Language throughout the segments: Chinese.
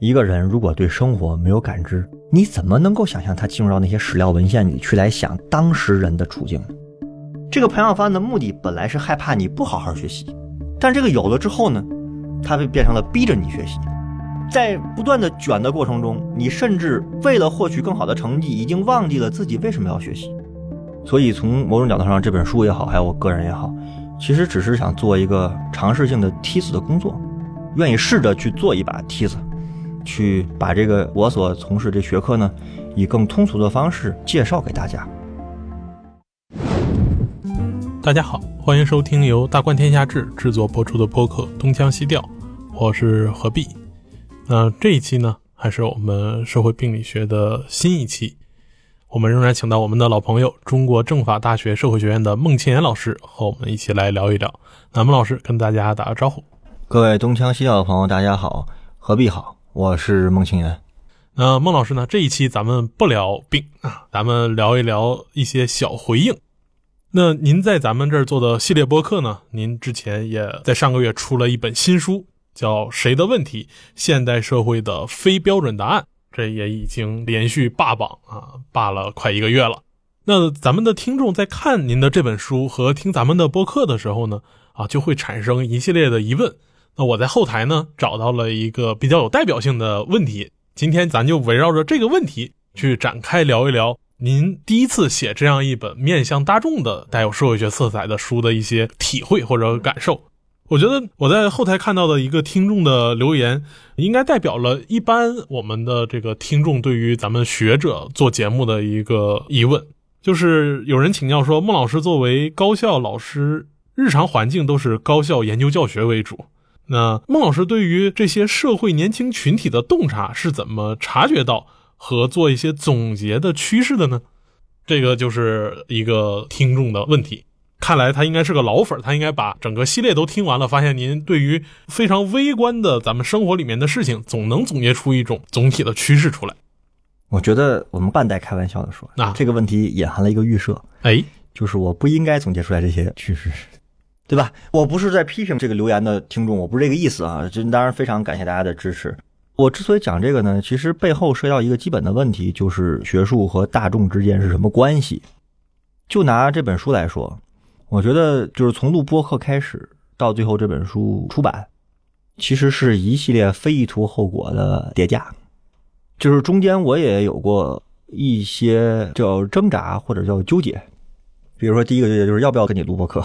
一个人如果对生活没有感知，你怎么能够想象他进入到那些史料文献里去来想当时人的处境呢？这个培养方案的目的本来是害怕你不好好学习，但这个有了之后呢，它就变成了逼着你学习。在不断的卷的过程中，你甚至为了获取更好的成绩，已经忘记了自己为什么要学习。所以从某种角度上，这本书也好，还有我个人也好，其实只是想做一个尝试性的梯子的工作，愿意试着去做一把梯子。去把这个我所从事这学科呢，以更通俗的方式介绍给大家。大家好，欢迎收听由大观天下志制作播出的播客《东腔西调》，我是何必。那这一期呢，还是我们社会病理学的新一期，我们仍然请到我们的老朋友，中国政法大学社会学院的孟庆岩老师和我们一起来聊一聊。那孟老师跟大家打个招呼。各位东腔西调的朋友，大家好，何必好。我是孟清源，那孟老师呢？这一期咱们不聊病啊，咱们聊一聊一些小回应。那您在咱们这儿做的系列播客呢？您之前也在上个月出了一本新书，叫《谁的问题：现代社会的非标准答案》，这也已经连续霸榜啊，霸了快一个月了。那咱们的听众在看您的这本书和听咱们的播客的时候呢，啊，就会产生一系列的疑问。那我在后台呢找到了一个比较有代表性的问题，今天咱就围绕着这个问题去展开聊一聊。您第一次写这样一本面向大众的带有社会学色彩的书的一些体会或者感受，我觉得我在后台看到的一个听众的留言，应该代表了一般我们的这个听众对于咱们学者做节目的一个疑问，就是有人请教说，孟老师作为高校老师，日常环境都是高校研究教学为主。那孟老师对于这些社会年轻群体的洞察是怎么察觉到和做一些总结的趋势的呢？这个就是一个听众的问题。看来他应该是个老粉，他应该把整个系列都听完了，发现您对于非常微观的咱们生活里面的事情，总能总结出一种总体的趋势出来。我觉得我们半带开玩笑的说，啊，这个问题隐含了一个预设，哎，就是我不应该总结出来这些趋势。对吧？我不是在批评这个留言的听众，我不是这个意思啊。这当然非常感谢大家的支持。我之所以讲这个呢，其实背后涉及到一个基本的问题，就是学术和大众之间是什么关系。就拿这本书来说，我觉得就是从录播课开始到最后这本书出版，其实是一系列非意图后果的叠加。就是中间我也有过一些叫挣扎或者叫纠结，比如说第一个纠结就是要不要跟你录播课。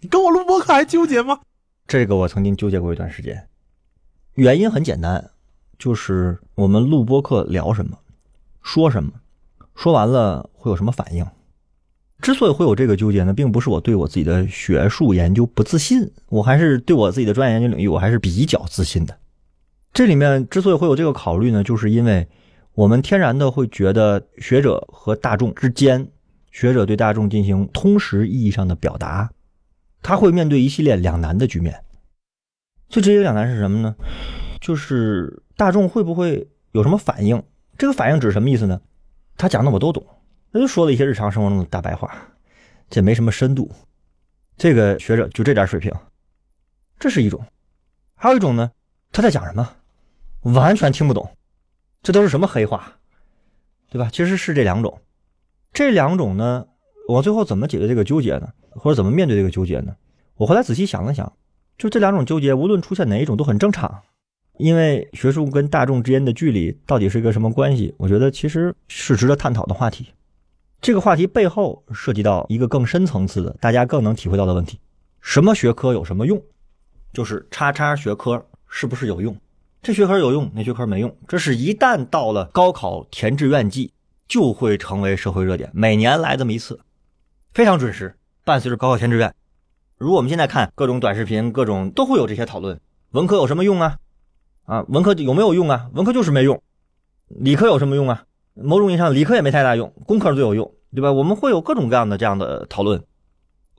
你跟我录播课还纠结吗？这个我曾经纠结过一段时间，原因很简单，就是我们录播课聊什么，说什么，说完了会有什么反应。之所以会有这个纠结呢，并不是我对我自己的学术研究不自信，我还是对我自己的专业研究领域我还是比较自信的。这里面之所以会有这个考虑呢，就是因为我们天然的会觉得学者和大众之间，学者对大众进行通识意义上的表达。他会面对一系列两难的局面，最直接两难是什么呢？就是大众会不会有什么反应？这个反应指什么意思呢？他讲的我都懂，他就说了一些日常生活中的大白话，这没什么深度。这个学者就这点水平，这是一种；还有一种呢，他在讲什么？完全听不懂，这都是什么黑话，对吧？其实是这两种，这两种呢，我最后怎么解决这个纠结呢？或者怎么面对这个纠结呢？我后来仔细想了想，就这两种纠结，无论出现哪一种都很正常，因为学术跟大众之间的距离到底是一个什么关系？我觉得其实是值得探讨的话题。这个话题背后涉及到一个更深层次的、大家更能体会到的问题：什么学科有什么用？就是叉叉学科是不是有用？这学科有用，那学科没用。这是一旦到了高考填志愿季，就会成为社会热点，每年来这么一次，非常准时。伴随着高考填志愿，如果我们现在看各种短视频，各种都会有这些讨论。文科有什么用啊？啊，文科有没有用啊？文科就是没用。理科有什么用啊？某种意义上，理科也没太大用，工科最有用，对吧？我们会有各种各样的这样的讨论。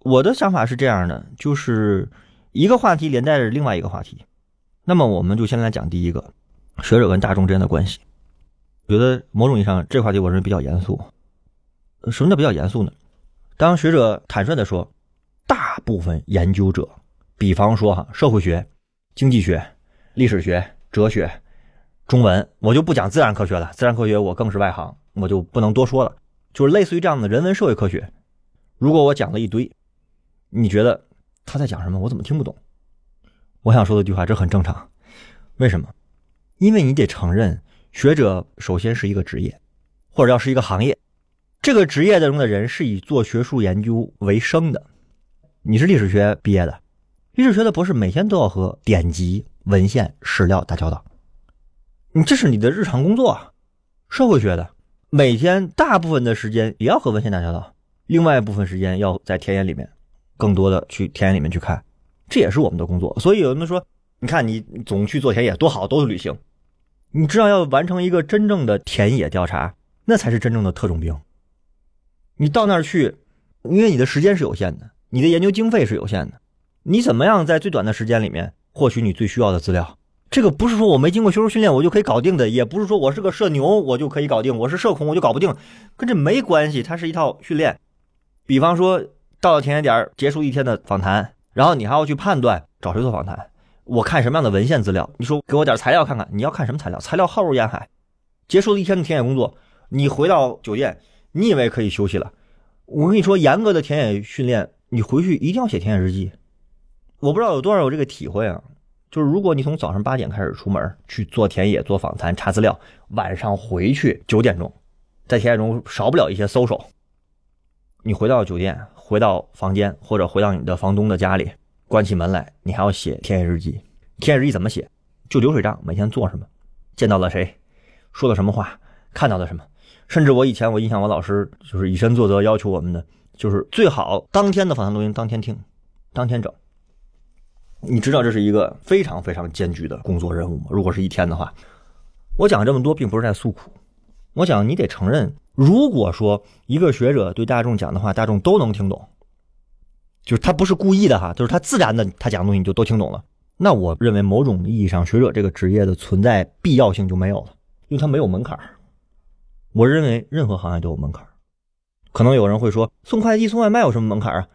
我的想法是这样的，就是一个话题连带着另外一个话题。那么，我们就先来讲第一个，学者跟大众之间的关系。觉得某种意义上，这话题我认为比较严肃。什么叫比较严肃呢？当学者坦率地说，大部分研究者，比方说哈社会学、经济学、历史学、哲学，中文，我就不讲自然科学了，自然科学我更是外行，我就不能多说了。就是类似于这样的人文社会科学，如果我讲了一堆，你觉得他在讲什么？我怎么听不懂？我想说的一句话，这很正常。为什么？因为你得承认，学者首先是一个职业，或者要是一个行业。这个职业当中的人是以做学术研究为生的。你是历史学毕业的，历史学的博士每天都要和典籍、文献、史料打交道，你这是你的日常工作啊。社会学的每天大部分的时间也要和文献打交道，另外一部分时间要在田野里面，更多的去田野里面去看，这也是我们的工作。所以有人说，你看你总去做田野多好，都是旅行。你知道要完成一个真正的田野调查，那才是真正的特种兵。你到那儿去，因为你的时间是有限的，你的研究经费是有限的，你怎么样在最短的时间里面获取你最需要的资料？这个不是说我没经过学术训练我就可以搞定的，也不是说我是个社牛我就可以搞定，我是社恐我就搞不定，跟这没关系，它是一套训练。比方说到了田野点结束一天的访谈，然后你还要去判断找谁做访谈，我看什么样的文献资料？你说给我点材料看看，你要看什么材料？材料浩如烟海。结束了一天的田野工作，你回到酒店。你以为可以休息了？我跟你说，严格的田野训练，你回去一定要写田野日记。我不知道有多少有这个体会啊。就是如果你从早上八点开始出门去做田野、做访谈、查资料，晚上回去九点钟，在田野中少不了一些搜索。你回到酒店、回到房间或者回到你的房东的家里，关起门来，你还要写田野日记。田野日记怎么写？就流水账，每天做什么，见到了谁，说了什么话，看到了什么。甚至我以前我印象，我老师就是以身作则，要求我们的就是最好当天的访谈录音当天听，当天整。你知道这是一个非常非常艰巨的工作任务吗？如果是一天的话，我讲这么多并不是在诉苦，我讲你得承认，如果说一个学者对大众讲的话，大众都能听懂，就是他不是故意的哈，就是他自然的，他讲的东西你就都听懂了。那我认为某种意义上，学者这个职业的存在必要性就没有了，因为他没有门槛。我认为任何行业都有门槛可能有人会说送快递、送外卖有什么门槛啊？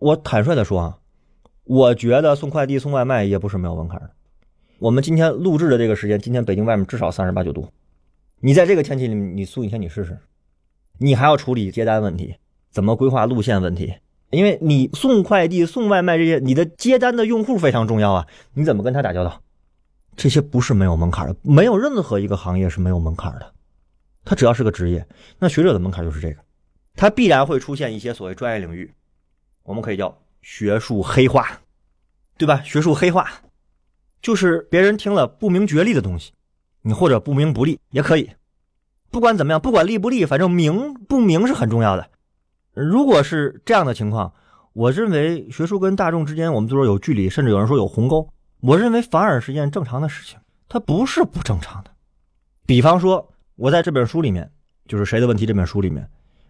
我坦率的说啊，我觉得送快递、送外卖也不是没有门槛的。我们今天录制的这个时间，今天北京外面至少三十八九度，你在这个天气里面，你送一天你试试，你还要处理接单问题，怎么规划路线问题？因为你送快递、送外卖这些，你的接单的用户非常重要啊，你怎么跟他打交道？这些不是没有门槛的，没有任何一个行业是没有门槛的。他只要是个职业，那学者的门槛就是这个，他必然会出现一些所谓专业领域，我们可以叫学术黑化，对吧？学术黑化就是别人听了不明觉厉的东西，你或者不明不利也可以，不管怎么样，不管利不利，反正明不明是很重要的。如果是这样的情况，我认为学术跟大众之间，我们就说有距离，甚至有人说有鸿沟，我认为反而是件正常的事情，它不是不正常的。比方说。我在这本书里面，就是谁的问题这本书里面，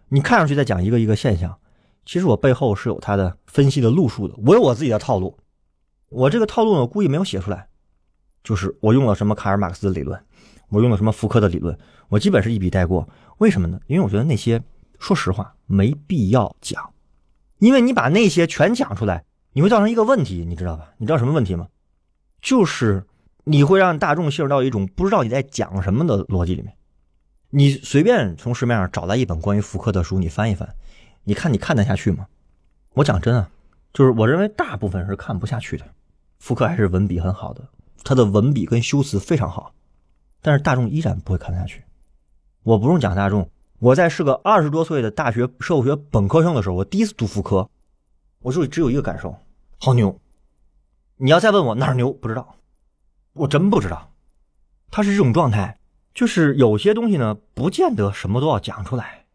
你看上去在讲一个一个现象，其实我背后是有他的分析的路数的。我有我自己的套路，我这个套路呢，我故意没有写出来，就是我用了什么卡尔马克思的理论，我用了什么福柯的理论，我基本是一笔带过。为什么呢？因为我觉得那些说实话没必要讲，因为你把那些全讲出来，你会造成一个问题，你知道吧？你知道什么问题吗？就是你会让大众陷入到一种不知道你在讲什么的逻辑里面。你随便从市面上找来一本关于福柯的书，你翻一翻，你看你看得下去吗？我讲真啊，就是我认为大部分是看不下去的。福柯还是文笔很好的，他的文笔跟修辞非常好，但是大众依然不会看得下去。我不用讲大众，我在是个二十多岁的大学社会学本科生的时候，我第一次读福柯，我就只有一个感受：好牛。你要再问我哪儿牛，不知道，我真不知道。他是这种状态。就是有些东西呢，不见得什么都要讲出来，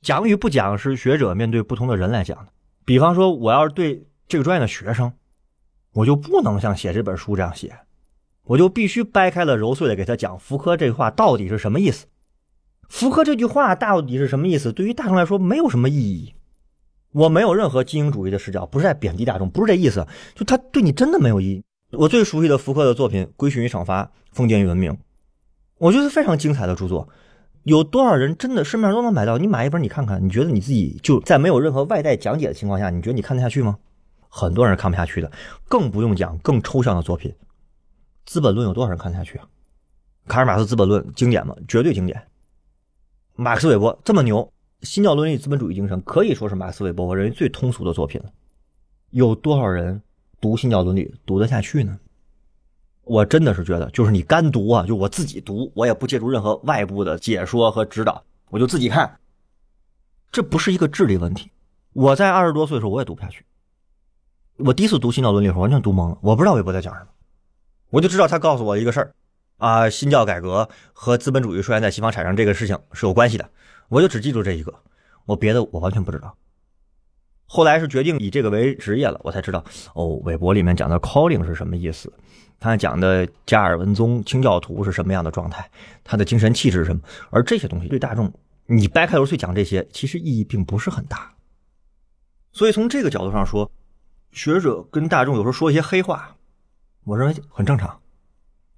讲与不讲是学者面对不同的人来讲的。比方说，我要是对这个专业的学生，我就不能像写这本书这样写，我就必须掰开了揉碎了给他讲福柯这话到底是什么意思。福柯这句话到底是什么意思？对于大众来说没有什么意义。我没有任何精英主义的视角，不是在贬低大众，不是这意思。就他对你真的没有意义。我最熟悉的福柯的作品《规训与惩罚》《封建与文明》。我觉得非常精彩的著作，有多少人真的市面上都能买到？你买一本你看看，你觉得你自己就在没有任何外带讲解的情况下，你觉得你看得下去吗？很多人看不下去的，更不用讲更抽象的作品，《资本论》有多少人看得下去啊？卡尔马克思《资本论》经典吗？绝对经典。马克思韦伯这么牛，《新教伦理资本主义精神》可以说是马克思韦伯我认为最通俗的作品了。有多少人读《新教伦理》读得下去呢？我真的是觉得，就是你干读啊，就我自己读，我也不借助任何外部的解说和指导，我就自己看。这不是一个智力问题。我在二十多岁的时候，我也读不下去。我第一次读《新教伦理》的时候，完全读懵了，我不知道韦伯在讲什么，我就知道他告诉我一个事儿。啊，新教改革和资本主义出现在西方产生这个事情是有关系的，我就只记住这一个，我别的我完全不知道。后来是决定以这个为职业了，我才知道哦，韦伯里面讲的 calling 是什么意思，他讲的加尔文宗清教徒是什么样的状态，他的精神气质是什么，而这些东西对大众，你掰开揉碎讲这些，其实意义并不是很大。所以从这个角度上说，学者跟大众有时候说一些黑话，我认为很正常。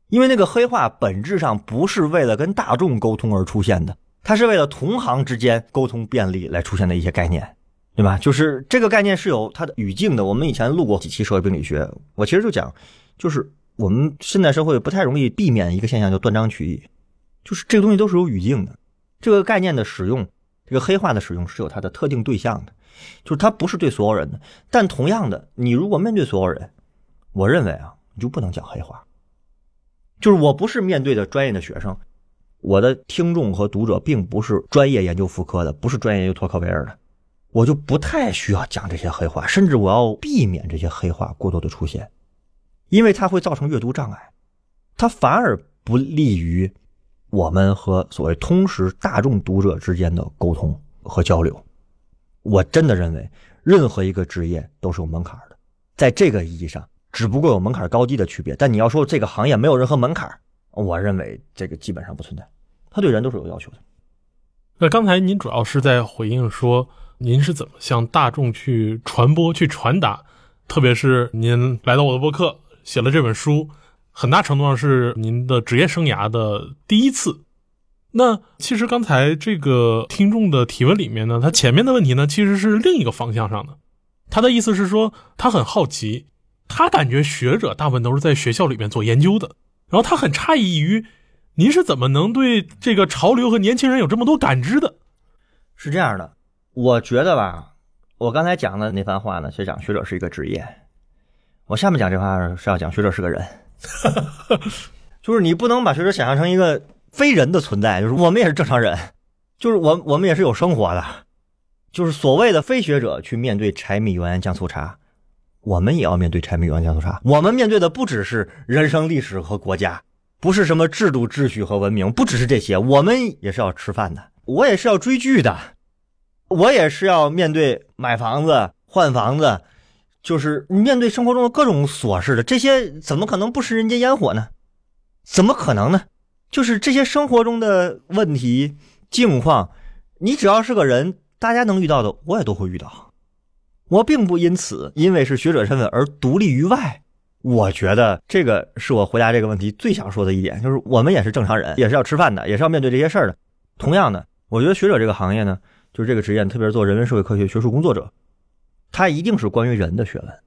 因为那个黑话本质上不是为了跟大众沟通而出现的，它是为了同行之间沟通便利来出现的一些概念，对吧？就是这个概念是有它的语境的。我们以前录过几期社会病理学，我其实就讲，就是我们现代社会不太容易避免一个现象，叫断章取义，就是这个东西都是有语境的。这个概念的使用，这个黑话的使用是有它的特定对象的，就是它不是对所有人的。但同样的，你如果面对所有人，我认为啊，你就不能讲黑话。就是我不是面对的专业的学生，我的听众和读者并不是专业研究妇科的，不是专业研究托克维尔的，我就不太需要讲这些黑话，甚至我要避免这些黑话过多的出现，因为它会造成阅读障碍，它反而不利于我们和所谓通识大众读者之间的沟通和交流。我真的认为，任何一个职业都是有门槛的，在这个意义上。只不过有门槛高低的区别，但你要说这个行业没有任何门槛，我认为这个基本上不存在。他对人都是有要求的。那刚才您主要是在回应说，您是怎么向大众去传播、去传达，特别是您来到我的博客写了这本书，很大程度上是您的职业生涯的第一次。那其实刚才这个听众的提问里面呢，他前面的问题呢，其实是另一个方向上的。他的意思是说，他很好奇。他感觉学者大部分都是在学校里面做研究的，然后他很诧异于您是怎么能对这个潮流和年轻人有这么多感知的？是这样的，我觉得吧，我刚才讲的那番话呢，是讲学者是一个职业，我下面讲这话是要讲学者是个人，就是你不能把学者想象成一个非人的存在，就是我们也是正常人，就是我我们也是有生活的，就是所谓的非学者去面对柴米油盐酱醋茶。我们也要面对柴米油盐酱醋茶。我们面对的不只是人生、历史和国家，不是什么制度、秩序和文明，不只是这些。我们也是要吃饭的，我也是要追剧的，我也是要面对买房子、换房子，就是面对生活中的各种琐事的。这些怎么可能不食人间烟火呢？怎么可能呢？就是这些生活中的问题、境况，你只要是个人，大家能遇到的，我也都会遇到。我并不因此因为是学者身份而独立于外，我觉得这个是我回答这个问题最想说的一点，就是我们也是正常人，也是要吃饭的，也是要面对这些事儿的。同样的，我觉得学者这个行业呢，就是这个职业，特别是做人文社会科学学术工作者，它一定是关于人的学问。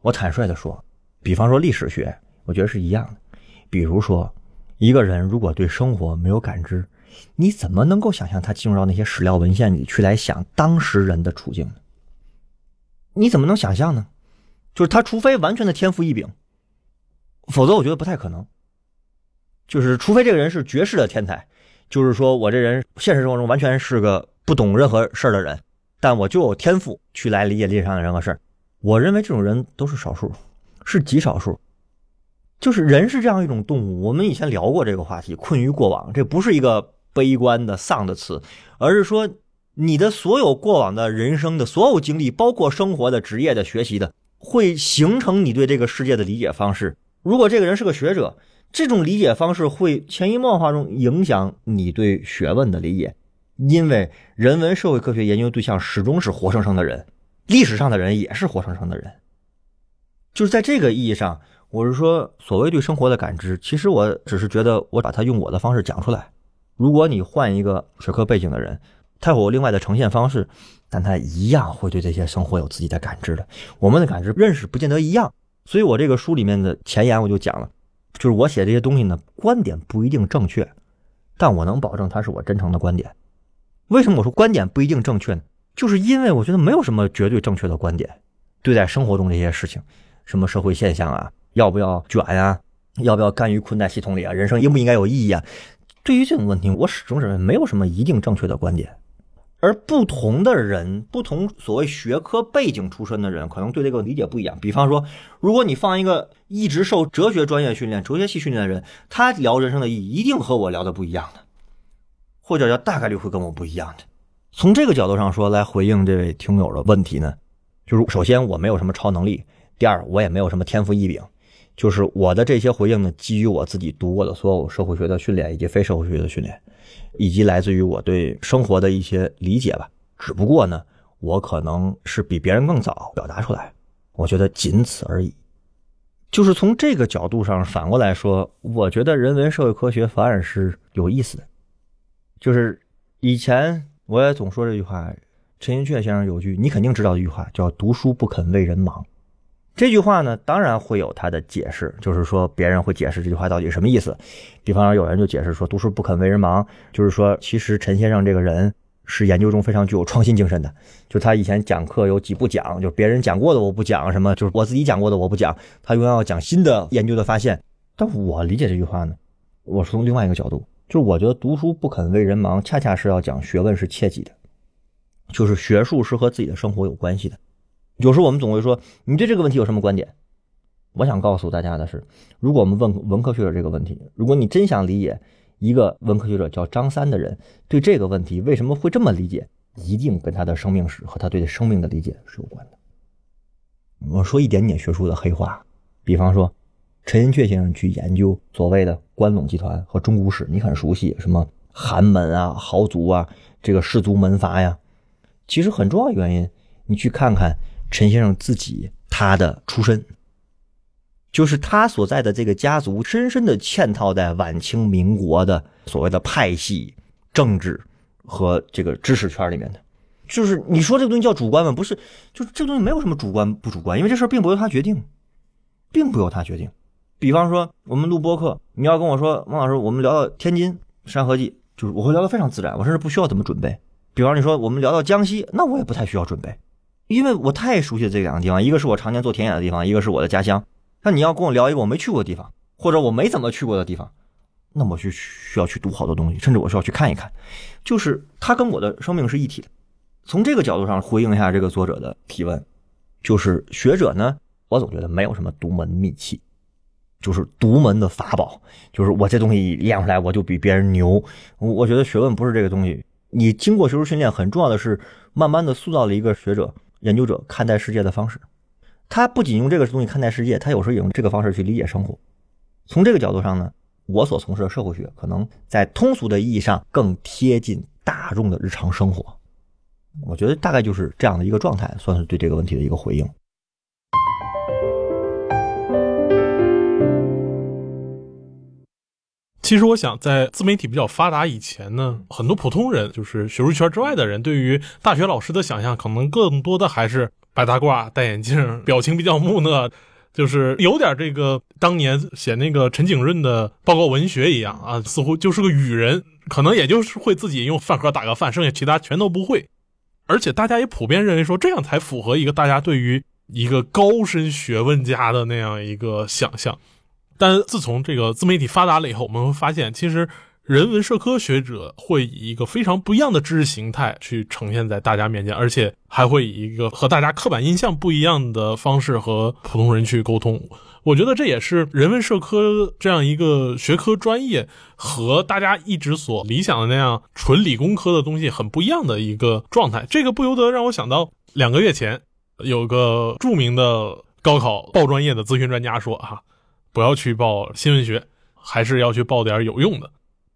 我坦率的说，比方说历史学，我觉得是一样的。比如说，一个人如果对生活没有感知，你怎么能够想象他进入到那些史料文献里去来想当时人的处境呢？你怎么能想象呢？就是他，除非完全的天赋异禀，否则我觉得不太可能。就是除非这个人是绝世的天才，就是说我这人现实生活中完全是个不懂任何事儿的人，但我就有天赋去来理解历史上的任何事儿。我认为这种人都是少数，是极少数。就是人是这样一种动物，我们以前聊过这个话题，困于过往，这不是一个悲观的丧的词，而是说。你的所有过往的人生的所有经历，包括生活的、职业的、学习的，会形成你对这个世界的理解方式。如果这个人是个学者，这种理解方式会潜移默化中影响你对学问的理解，因为人文社会科学研究对象始终是活生生的人，历史上的人也是活生生的人。就是在这个意义上，我是说，所谓对生活的感知，其实我只是觉得我把它用我的方式讲出来。如果你换一个学科背景的人，他有另外的呈现方式，但他一样会对这些生活有自己的感知的。我们的感知认识不见得一样，所以我这个书里面的前言我就讲了，就是我写这些东西呢，观点不一定正确，但我能保证它是我真诚的观点。为什么我说观点不一定正确呢？就是因为我觉得没有什么绝对正确的观点。对待生活中这些事情，什么社会现象啊，要不要卷呀，要不要甘于困在系统里啊，人生应不应该有意义啊？对于这种问题，我始终认为没有什么一定正确的观点。而不同的人，不同所谓学科背景出身的人，可能对这个理解不一样。比方说，如果你放一个一直受哲学专业训练、哲学系训练的人，他聊人生的意义，一定和我聊的不一样的，或者叫大概率会跟我不一样的。从这个角度上说，来回应这位听友的问题呢？就是首先我没有什么超能力，第二我也没有什么天赋异禀，就是我的这些回应呢，基于我自己读过的所有社会学的训练以及非社会学的训练，以及来自于我对生活的一些理解吧。只不过呢，我可能是比别人更早表达出来，我觉得仅此而已。就是从这个角度上反过来说，我觉得人文社会科学反而是有意思的。就是以前我也总说这句话。陈寅恪先生有句你肯定知道的一句话，叫“读书不肯为人忙”。这句话呢，当然会有他的解释，就是说别人会解释这句话到底什么意思。比方说，有人就解释说“读书不肯为人忙”，就是说其实陈先生这个人是研究中非常具有创新精神的。就他以前讲课有几不讲，就别人讲过的我不讲，什么就是我自己讲过的我不讲，他永远要讲新的研究的发现。但我理解这句话呢，我是从另外一个角度，就我觉得“读书不肯为人忙”恰恰是要讲学问是切记的。就是学术是和自己的生活有关系的。有时候我们总会说，你对这个问题有什么观点？我想告诉大家的是，如果我们问文科学者这个问题，如果你真想理解一个文科学者叫张三的人对这个问题为什么会这么理解，一定跟他的生命史和他对生命的理解是有关的。我说一点点学术的黑话，比方说，陈寅恪先生去研究所谓的关陇集团和中古史，你很熟悉，什么寒门啊、豪族啊、这个氏族门阀呀。其实很重要的原因，你去看看陈先生自己他的出身，就是他所在的这个家族深深的嵌套在晚清民国的所谓的派系政治和这个知识圈里面的。就是你说这个东西叫主观吗？不是，就是这个东西没有什么主观不主观，因为这事并不由他决定，并不由他决定。比方说我们录播客，你要跟我说王老师，我们聊到天津山河记，就是我会聊得非常自然，我甚至不需要怎么准备。比方你说我们聊到江西，那我也不太需要准备，因为我太熟悉这两个地方，一个是我常年做田野的地方，一个是我的家乡。那你要跟我聊一个我没去过的地方，或者我没怎么去过的地方，那我就需要去读好多东西，甚至我需要去看一看。就是它跟我的生命是一体的。从这个角度上回应一下这个作者的提问，就是学者呢，我总觉得没有什么独门秘器，就是独门的法宝，就是我这东西练出来我就比别人牛。我觉得学问不是这个东西。你经过学术训练，很重要的是，慢慢的塑造了一个学者、研究者看待世界的方式。他不仅用这个东西看待世界，他有时候也用这个方式去理解生活。从这个角度上呢，我所从事的社会学，可能在通俗的意义上更贴近大众的日常生活。我觉得大概就是这样的一个状态，算是对这个问题的一个回应。其实我想，在自媒体比较发达以前呢，很多普通人，就是学术圈之外的人，对于大学老师的想象，可能更多的还是白大褂、戴眼镜，表情比较木讷，就是有点这个当年写那个陈景润的报告文学一样啊，似乎就是个语人，可能也就是会自己用饭盒打个饭，剩下其他全都不会。而且大家也普遍认为说，这样才符合一个大家对于一个高深学问家的那样一个想象。但自从这个自媒体发达了以后，我们会发现，其实人文社科学者会以一个非常不一样的知识形态去呈现在大家面前，而且还会以一个和大家刻板印象不一样的方式和普通人去沟通。我觉得这也是人文社科这样一个学科专业和大家一直所理想的那样纯理工科的东西很不一样的一个状态。这个不由得让我想到，两个月前有个著名的高考报专业的咨询专家说：“哈。”不要去报新闻学，还是要去报点有用的。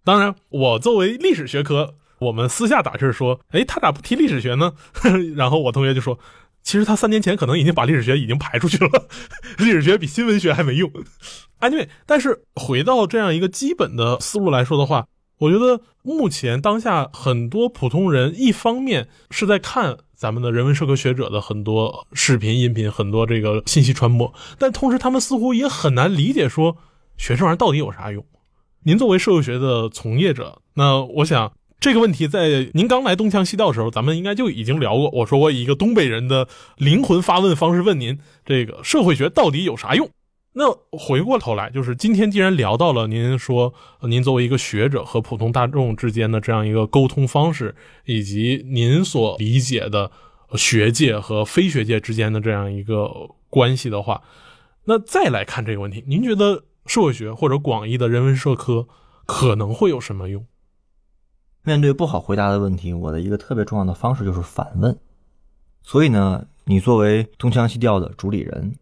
当然，我作为历史学科，我们私下打趣说：“哎，他咋不提历史学呢？” 然后我同学就说：“其实他三年前可能已经把历史学已经排出去了，历史学比新闻学还没用。” Anyway，但是回到这样一个基本的思路来说的话，我觉得目前当下很多普通人，一方面是在看。咱们的人文社科学者的很多视频、音频，很多这个信息传播，但同时他们似乎也很难理解说，学这玩意儿到底有啥用？您作为社会学的从业者，那我想这个问题在您刚来东腔西调的时候，咱们应该就已经聊过。我说我以一个东北人的灵魂发问方式问您：这个社会学到底有啥用？那回过头来，就是今天既然聊到了您说，您作为一个学者和普通大众之间的这样一个沟通方式，以及您所理解的学界和非学界之间的这样一个关系的话，那再来看这个问题，您觉得？社会学或者广义的人文社科可能会有什么用？面对不好回答的问题，我的一个特别重要的方式就是反问。所以呢，你作为东腔西调的主理人，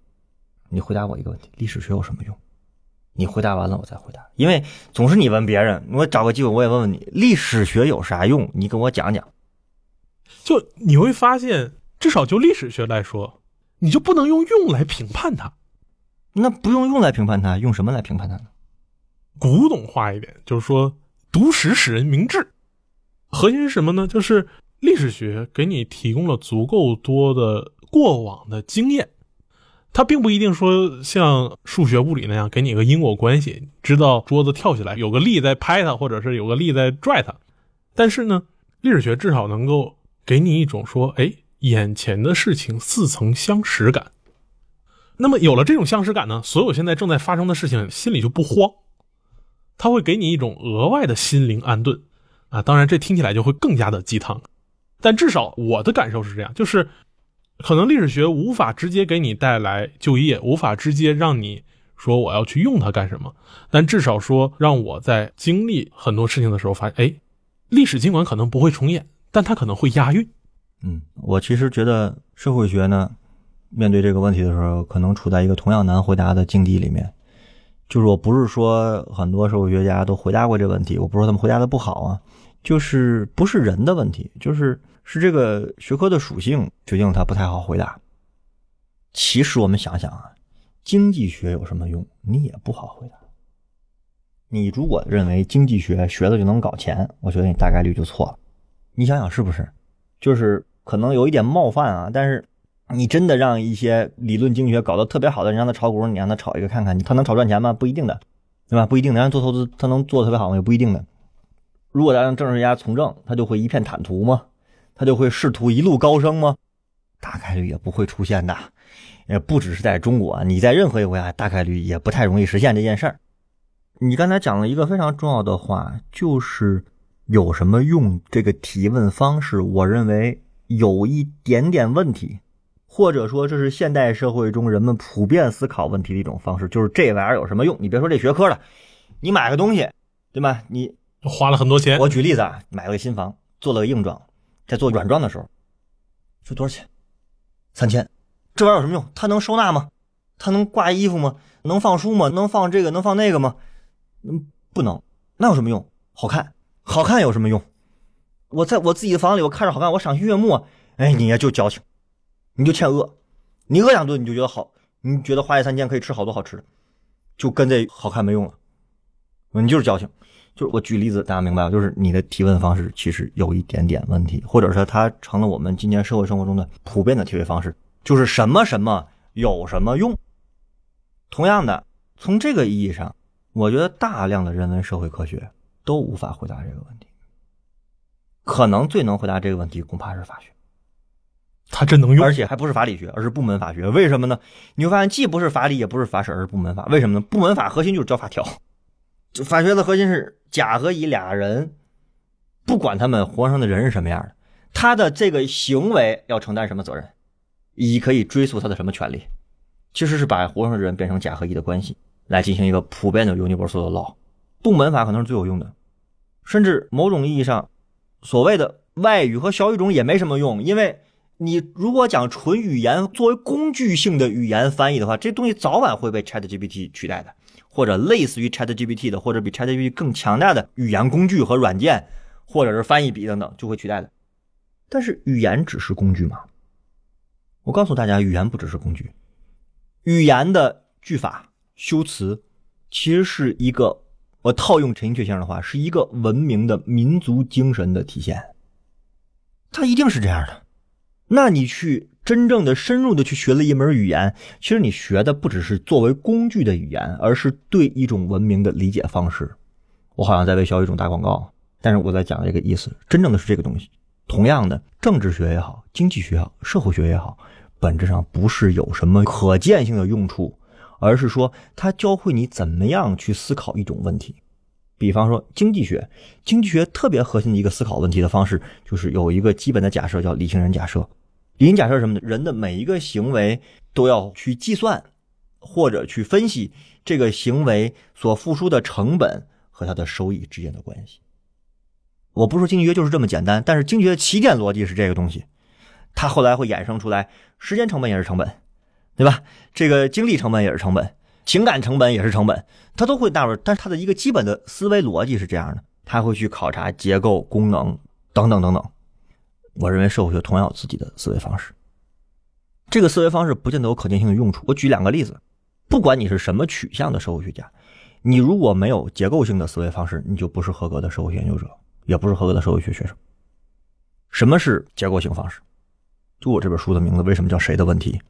你回答我一个问题：历史学有什么用？你回答完了，我再回答。因为总是你问别人，我找个机会我也问问你：历史学有啥用？你跟我讲讲。就你会发现，至少就历史学来说，你就不能用用来评判它。那不用用来评判它，用什么来评判它呢？古董化一点，就是说读史使人明智。核心是什么呢？就是历史学给你提供了足够多的过往的经验，它并不一定说像数学、物理那样给你个因果关系，知道桌子跳起来有个力在拍它，或者是有个力在拽它。但是呢，历史学至少能够给你一种说，哎，眼前的事情似曾相识感。那么有了这种相识感呢，所有现在正在发生的事情心里就不慌，它会给你一种额外的心灵安顿啊。当然，这听起来就会更加的鸡汤，但至少我的感受是这样，就是可能历史学无法直接给你带来就业，无法直接让你说我要去用它干什么，但至少说让我在经历很多事情的时候发现，哎，历史尽管可能不会重演，但它可能会押韵。嗯，我其实觉得社会学呢。面对这个问题的时候，可能处在一个同样难回答的境地里面。就是我不是说很多社会学家都回答过这个问题，我不是说他们回答的不好啊，就是不是人的问题，就是是这个学科的属性决定它不太好回答。其实我们想想啊，经济学有什么用？你也不好回答。你如果认为经济学学了就能搞钱，我觉得你大概率就错了。你想想是不是？就是可能有一点冒犯啊，但是。你真的让一些理论经济学搞得特别好的人让他炒股，你让他炒一个看看，他能炒赚钱吗？不一定的，对吧？不一定的。让他做投资，他能做的特别好吗？也不一定的。如果让政治家从政，他就会一片坦途吗？他就会仕途一路高升吗？大概率也不会出现的。也不只是在中国，你在任何一个国家，大概率也不太容易实现这件事儿。你刚才讲了一个非常重要的话，就是有什么用？这个提问方式，我认为有一点点问题。或者说，这是现代社会中人们普遍思考问题的一种方式，就是这玩意儿有什么用？你别说这学科了，你买个东西，对吧？你花了很多钱。我举例子啊，买了个新房，做了个硬装，在做软装的时候，说多少钱？三千。这玩意儿有什么用？它能收纳吗？它能挂衣服吗？能放书吗？能放这个？能放那个吗？嗯，不能。那有什么用？好看，好看有什么用？我在我自己的房里，我看着好看，我赏心悦目。哎，你呀就矫情。你就欠饿，你饿两顿你就觉得好，你觉得花这三千可以吃好多好吃的，就跟这好看没用了。你就是矫情，就是我举例子，大家明白吧？就是你的提问方式其实有一点点问题，或者说它成了我们今天社会生活中的普遍的提问方式，就是什么什么有什么用？同样的，从这个意义上，我觉得大量的人文社会科学都无法回答这个问题。可能最能回答这个问题，恐怕是法学。它真能用，而且还不是法理学，而是部门法学。为什么呢？你会发现，既不是法理，也不是法史，而是部门法。为什么呢？部门法核心就是教法条，法学的核心是甲和乙俩人，不管他们活生生的人是什么样的，他的这个行为要承担什么责任，乙可以追溯他的什么权利，其实是把活生生的人变成甲和乙的关系，来进行一个普遍的 universal law。部门法可能是最有用的，甚至某种意义上，所谓的外语和小语种也没什么用，因为。你如果讲纯语言作为工具性的语言翻译的话，这东西早晚会被 ChatGPT 取代的，或者类似于 ChatGPT 的，或者比 ChatGPT 更强大的语言工具和软件，或者是翻译笔等等就会取代的。但是语言只是工具吗？我告诉大家，语言不只是工具，语言的句法、修辞其实是一个，我套用陈寅恪先生的话，是一个文明的民族精神的体现。它一定是这样的。那你去真正的深入的去学了一门语言，其实你学的不只是作为工具的语言，而是对一种文明的理解方式。我好像在为小语种打广告，但是我在讲这个意思，真正的是这个东西。同样的，政治学也好，经济学也好，社会学也好，本质上不是有什么可见性的用处，而是说它教会你怎么样去思考一种问题。比方说经济学，经济学特别核心的一个思考问题的方式，就是有一个基本的假设叫理性人假设。理性假设什么呢？人的每一个行为都要去计算或者去分析这个行为所付出的成本和它的收益之间的关系。我不说经济学就是这么简单，但是经济学的起点逻辑是这个东西，它后来会衍生出来，时间成本也是成本，对吧？这个精力成本也是成本。情感成本也是成本，它都会纳入，但是它的一个基本的思维逻辑是这样的，它会去考察结构、功能等等等等。我认为社会学同样有自己的思维方式，这个思维方式不见得有可见性的用处。我举两个例子，不管你是什么取向的社会学家，你如果没有结构性的思维方式，你就不是合格的社会研究者，也不是合格的社会学学生。什么是结构性方式？就我这本书的名字，为什么叫谁的问题？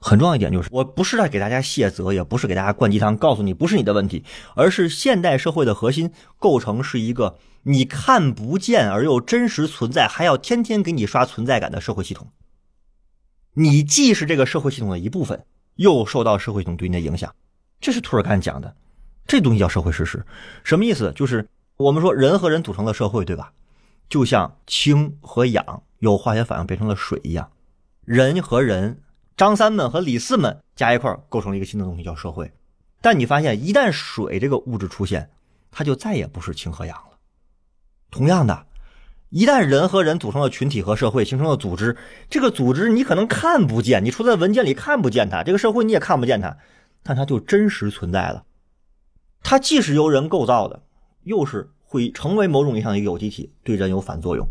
很重要一点就是，我不是在给大家卸责，也不是给大家灌鸡汤，告诉你不是你的问题，而是现代社会的核心构成是一个你看不见而又真实存在，还要天天给你刷存在感的社会系统。你既是这个社会系统的一部分，又受到社会系统对你的影响。这是图尔干讲的，这东西叫社会事实。什么意思？就是我们说人和人组成的社会，对吧？就像氢和氧有化学反应变成了水一样，人和人。张三们和李四们加一块构成了一个新的东西，叫社会。但你发现，一旦水这个物质出现，它就再也不是氢和氧了。同样的，一旦人和人组成了群体和社会，形成了组织，这个组织你可能看不见，你除在文件里看不见它，这个社会你也看不见它，但它就真实存在了。它既是由人构造的，又是会成为某种意义上的有机体，对人有反作用。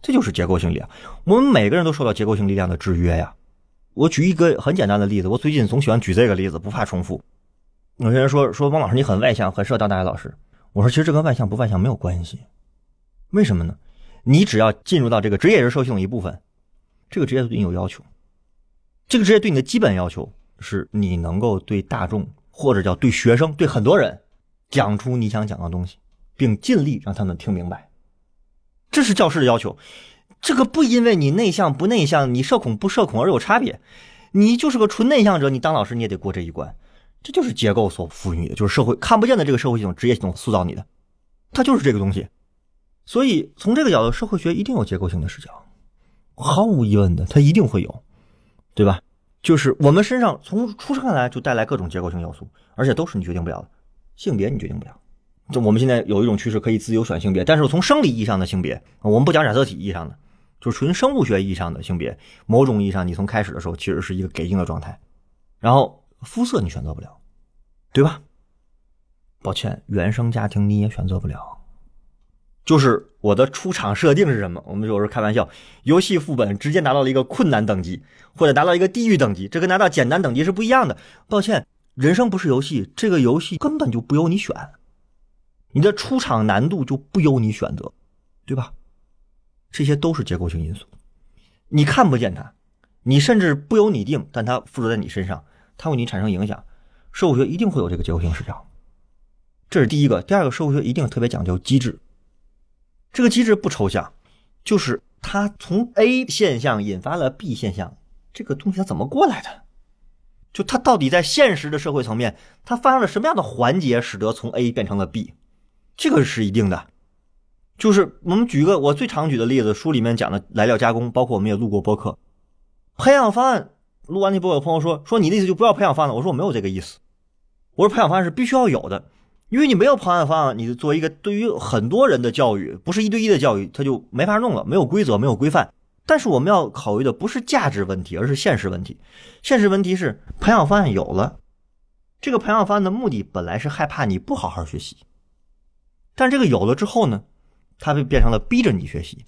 这就是结构性力量。我们每个人都受到结构性力量的制约呀。我举一个很简单的例子，我最近总喜欢举这个例子，不怕重复。有些人说说王老师你很外向，很适合当大学老师。我说其实这跟外向不外向没有关系，为什么呢？你只要进入到这个职业人社系统一部分，这个职业对你有要求，这个职业对你的基本要求是你能够对大众或者叫对学生对很多人讲出你想讲的东西，并尽力让他们听明白，这是教师的要求。这个不因为你内向不内向，你社恐不社恐而有差别，你就是个纯内向者，你当老师你也得过这一关，这就是结构所赋予的，就是社会看不见的这个社会系统、职业系统塑造你的，它就是这个东西。所以从这个角度，社会学一定有结构性的视角，毫无疑问的，它一定会有，对吧？就是我们身上从出生下来就带来各种结构性要素，而且都是你决定不了的，性别你决定不了。就我们现在有一种趋势可以自由选性别，但是从生理意义上的性别，我们不讲染色体意义上的。就纯生物学意义上的性别，某种意义上，你从开始的时候其实是一个给定的状态，然后肤色你选择不了，对吧？抱歉，原生家庭你也选择不了。就是我的出场设定是什么？我们有时候开玩笑，游戏副本直接拿到了一个困难等级，或者达到一个地狱等级，这跟拿到简单等级是不一样的。抱歉，人生不是游戏，这个游戏根本就不由你选，你的出场难度就不由你选择，对吧？这些都是结构性因素，你看不见它，你甚至不由你定，但它附着在你身上，它为你产生影响。社会学一定会有这个结构性视角，这是第一个。第二个，社会学一定特别讲究机制，这个机制不抽象，就是它从 A 现象引发了 B 现象，这个东西它怎么过来的？就它到底在现实的社会层面，它发生了什么样的环节，使得从 A 变成了 B？这个是一定的。就是我们举一个我最常举的例子，书里面讲的来料加工，包括我们也录过播客，培养方案。录完那播，有朋友说说你的意思就不要培养方案了。我说我没有这个意思，我说培养方案是必须要有的，因为你没有培养方案，你做一个对于很多人的教育，不是一对一的教育，他就没法弄了，没有规则，没有规范。但是我们要考虑的不是价值问题，而是现实问题。现实问题是培养方案有了，这个培养方案的目的本来是害怕你不好好学习，但这个有了之后呢？它会变成了逼着你学习，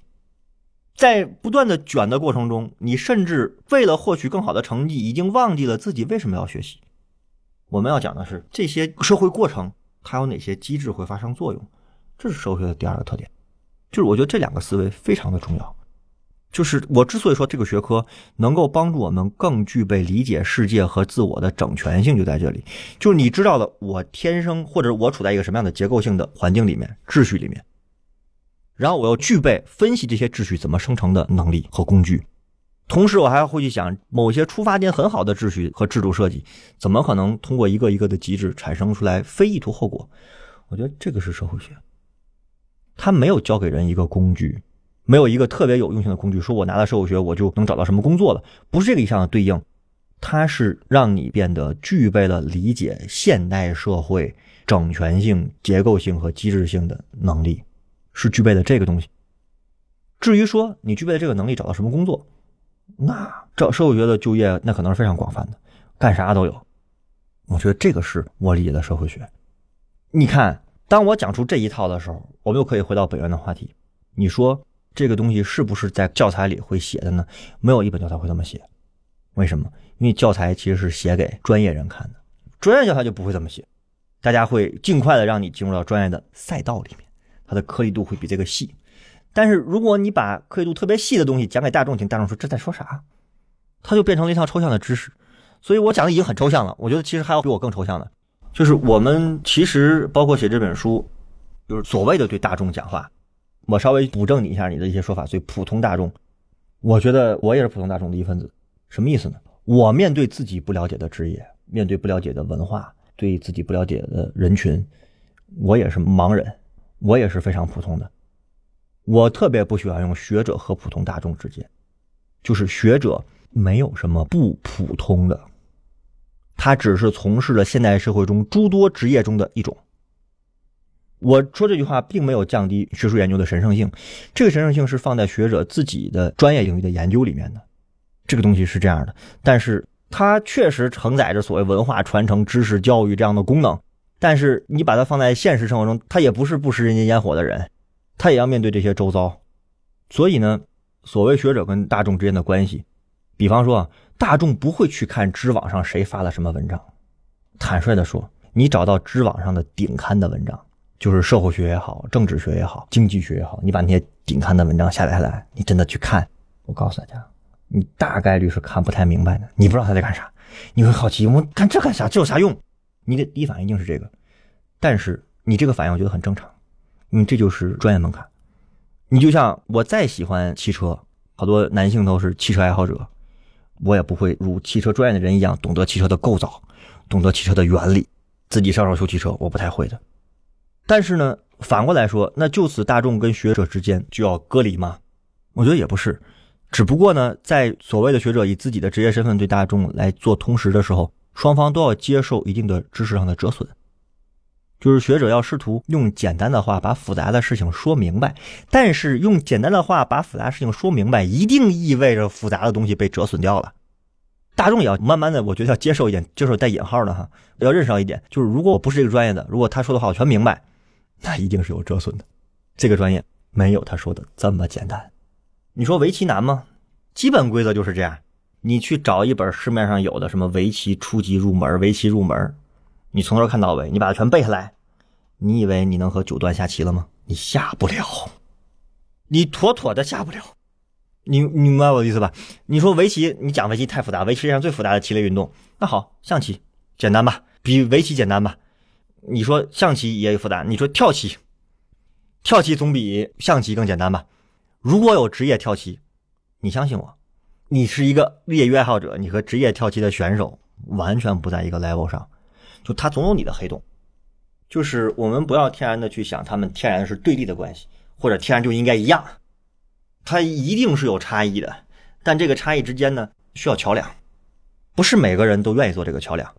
在不断的卷的过程中，你甚至为了获取更好的成绩，已经忘记了自己为什么要学习。我们要讲的是这些社会过程，它有哪些机制会发生作用，这是社会学的第二个特点。就是我觉得这两个思维非常的重要。就是我之所以说这个学科能够帮助我们更具备理解世界和自我的整全性，就在这里。就是你知道了，我天生或者我处在一个什么样的结构性的环境里面、秩序里面，然后我要具备分析这些秩序怎么生成的能力和工具。同时，我还要会去想某些出发点很好的秩序和制度设计，怎么可能通过一个一个的机制产生出来非意图后果？我觉得这个是社会学，它没有教给人一个工具。没有一个特别有用性的工具，说我拿了社会学我就能找到什么工作了，不是这个意义上的对应，它是让你变得具备了理解现代社会整全性、结构性和机制性的能力，是具备的这个东西。至于说你具备了这个能力找到什么工作，那这社会学的就业那可能是非常广泛的，干啥都有。我觉得这个是我理解的社会学。你看，当我讲出这一套的时候，我们又可以回到本源的话题，你说。这个东西是不是在教材里会写的呢？没有一本教材会这么写，为什么？因为教材其实是写给专业人看的，专业教材就不会这么写。大家会尽快的让你进入到专业的赛道里面，它的颗粒度会比这个细。但是如果你把颗粒度特别细的东西讲给大众听，大众说这在说啥？它就变成了一套抽象的知识。所以我讲的已经很抽象了，我觉得其实还有比我更抽象的，就是我们其实包括写这本书，就是所谓的对大众讲话。我稍微补正你一下你的一些说法，所以普通大众，我觉得我也是普通大众的一份子。什么意思呢？我面对自己不了解的职业，面对不了解的文化，对自己不了解的人群，我也是盲人，我也是非常普通的。我特别不喜欢用学者和普通大众之间，就是学者没有什么不普通的，他只是从事了现代社会中诸多职业中的一种。我说这句话并没有降低学术研究的神圣性，这个神圣性是放在学者自己的专业领域的研究里面的，这个东西是这样的。但是它确实承载着所谓文化传承、知识教育这样的功能。但是你把它放在现实生活中，他也不是不食人间烟火的人，他也要面对这些周遭。所以呢，所谓学者跟大众之间的关系，比方说大众不会去看知网上谁发了什么文章。坦率的说，你找到知网上的顶刊的文章。就是社会学也好，政治学也好，经济学也好，你把那些顶刊的文章下载下来，你真的去看，我告诉大家，你大概率是看不太明白的。你不知道他在干啥，你会好奇，我看这干啥？这有啥用？你的第一反应一定是这个。但是你这个反应我觉得很正常，因为这就是专业门槛。你就像我再喜欢汽车，好多男性都是汽车爱好者，我也不会如汽车专业的人一样懂得汽车的构造，懂得汽车的原理，自己上手修汽车，我不太会的。但是呢，反过来说，那就此大众跟学者之间就要隔离吗？我觉得也不是，只不过呢，在所谓的学者以自己的职业身份对大众来做通识的时候，双方都要接受一定的知识上的折损。就是学者要试图用简单的话把复杂的事情说明白，但是用简单的话把复杂事情说明白，一定意味着复杂的东西被折损掉了。大众也要慢慢的，我觉得要接受一点，接受带引号的哈，要认识到一点，就是如果我不是这个专业的，如果他说的话我全明白。那一定是有折损的，这个专业没有他说的这么简单。你说围棋难吗？基本规则就是这样。你去找一本市面上有的什么围棋初级入门、围棋入门，你从头看到尾，你把它全背下来，你以为你能和九段下棋了吗？你下不了，你妥妥的下不了。你你明白我的意思吧？你说围棋，你讲围棋太复杂，围棋世界上最复杂的棋类运动，那好，象棋简单吧？比围棋简单吧？你说象棋也有复杂，你说跳棋，跳棋总比象棋更简单吧？如果有职业跳棋，你相信我，你是一个业余爱好者，你和职业跳棋的选手完全不在一个 level 上，就他总有你的黑洞。就是我们不要天然的去想他们天然是对立的关系，或者天然就应该一样，它一定是有差异的。但这个差异之间呢，需要桥梁，不是每个人都愿意做这个桥梁。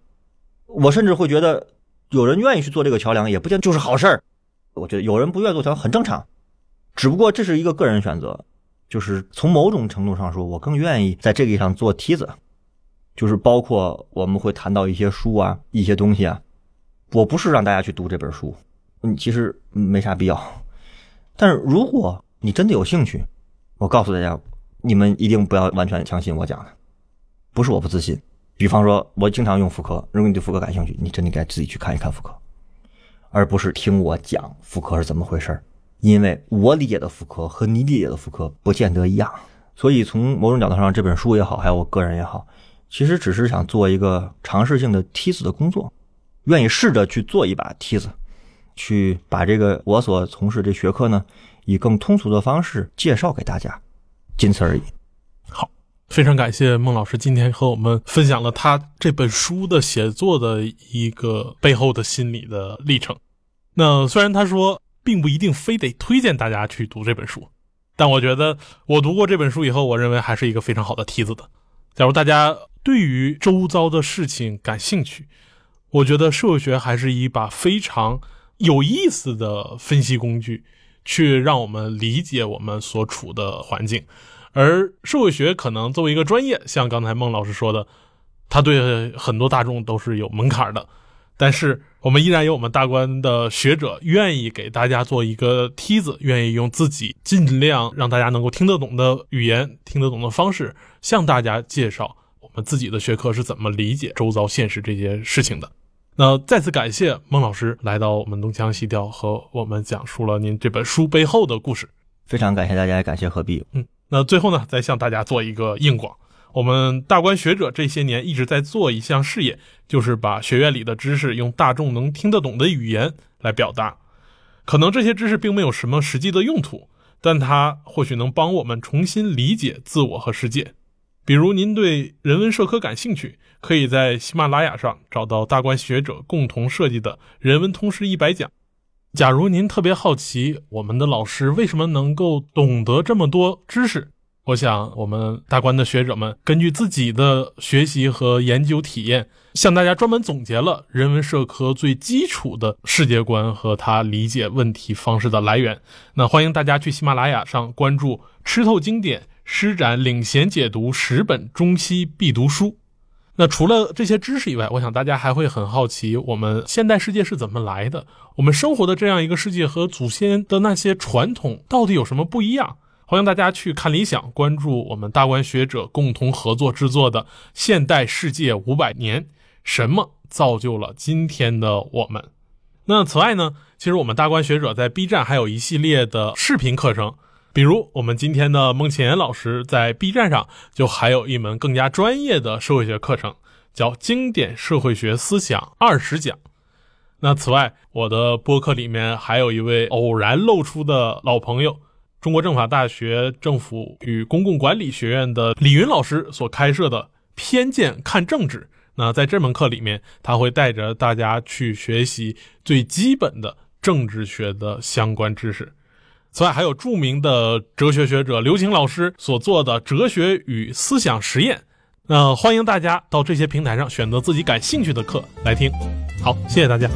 我甚至会觉得。有人愿意去做这个桥梁，也不见就是好事儿。我觉得有人不愿意做桥很正常，只不过这是一个个人选择。就是从某种程度上说，我更愿意在这个上做梯子，就是包括我们会谈到一些书啊、一些东西啊。我不是让大家去读这本书，嗯，其实没啥必要。但是如果你真的有兴趣，我告诉大家，你们一定不要完全相信我讲的，不是我不自信。比方说，我经常用妇科。如果你对妇科感兴趣，你真的该自己去看一看妇科，而不是听我讲妇科是怎么回事因为我理解的妇科和你理解的妇科不见得一样。所以从某种角度上，这本书也好，还有我个人也好，其实只是想做一个尝试性的梯子的工作，愿意试着去做一把梯子，去把这个我所从事这学科呢，以更通俗的方式介绍给大家，仅此而已。好，非常感谢孟老师今天和我们分享了他这本书的写作的一个背后的心理的历程。那虽然他说并不一定非得推荐大家去读这本书。但我觉得，我读过这本书以后，我认为还是一个非常好的梯子的。假如大家对于周遭的事情感兴趣，我觉得社会学还是一把非常有意思的分析工具，去让我们理解我们所处的环境。而社会学可能作为一个专业，像刚才孟老师说的，他对很多大众都是有门槛的。但是我们依然有我们大观的学者愿意给大家做一个梯子，愿意用自己尽量让大家能够听得懂的语言、听得懂的方式，向大家介绍我们自己的学科是怎么理解周遭现实这件事情的。那再次感谢孟老师来到我们东腔西调，和我们讲述了您这本书背后的故事。非常感谢大家，感谢何必。嗯，那最后呢，再向大家做一个硬广。我们大观学者这些年一直在做一项事业，就是把学院里的知识用大众能听得懂的语言来表达。可能这些知识并没有什么实际的用途，但它或许能帮我们重新理解自我和世界。比如，您对人文社科感兴趣，可以在喜马拉雅上找到大观学者共同设计的《人文通识一百讲》。假如您特别好奇我们的老师为什么能够懂得这么多知识，我想，我们大观的学者们根据自己的学习和研究体验，向大家专门总结了人文社科最基础的世界观和他理解问题方式的来源。那欢迎大家去喜马拉雅上关注“吃透经典”，施展领衔解读十本中西必读书。那除了这些知识以外，我想大家还会很好奇，我们现代世界是怎么来的？我们生活的这样一个世界和祖先的那些传统到底有什么不一样？欢迎大家去看理想，关注我们大观学者共同合作制作的《现代世界五百年》，什么造就了今天的我们？那此外呢，其实我们大观学者在 B 站还有一系列的视频课程，比如我们今天的孟庆岩老师在 B 站上就还有一门更加专业的社会学课程，叫《经典社会学思想二十讲》。那此外，我的播客里面还有一位偶然露出的老朋友。中国政法大学政府与公共管理学院的李云老师所开设的“偏见看政治”，那在这门课里面，他会带着大家去学习最基本的政治学的相关知识。此外，还有著名的哲学学者刘擎老师所做的《哲学与思想实验》。那欢迎大家到这些平台上选择自己感兴趣的课来听。好，谢谢大家。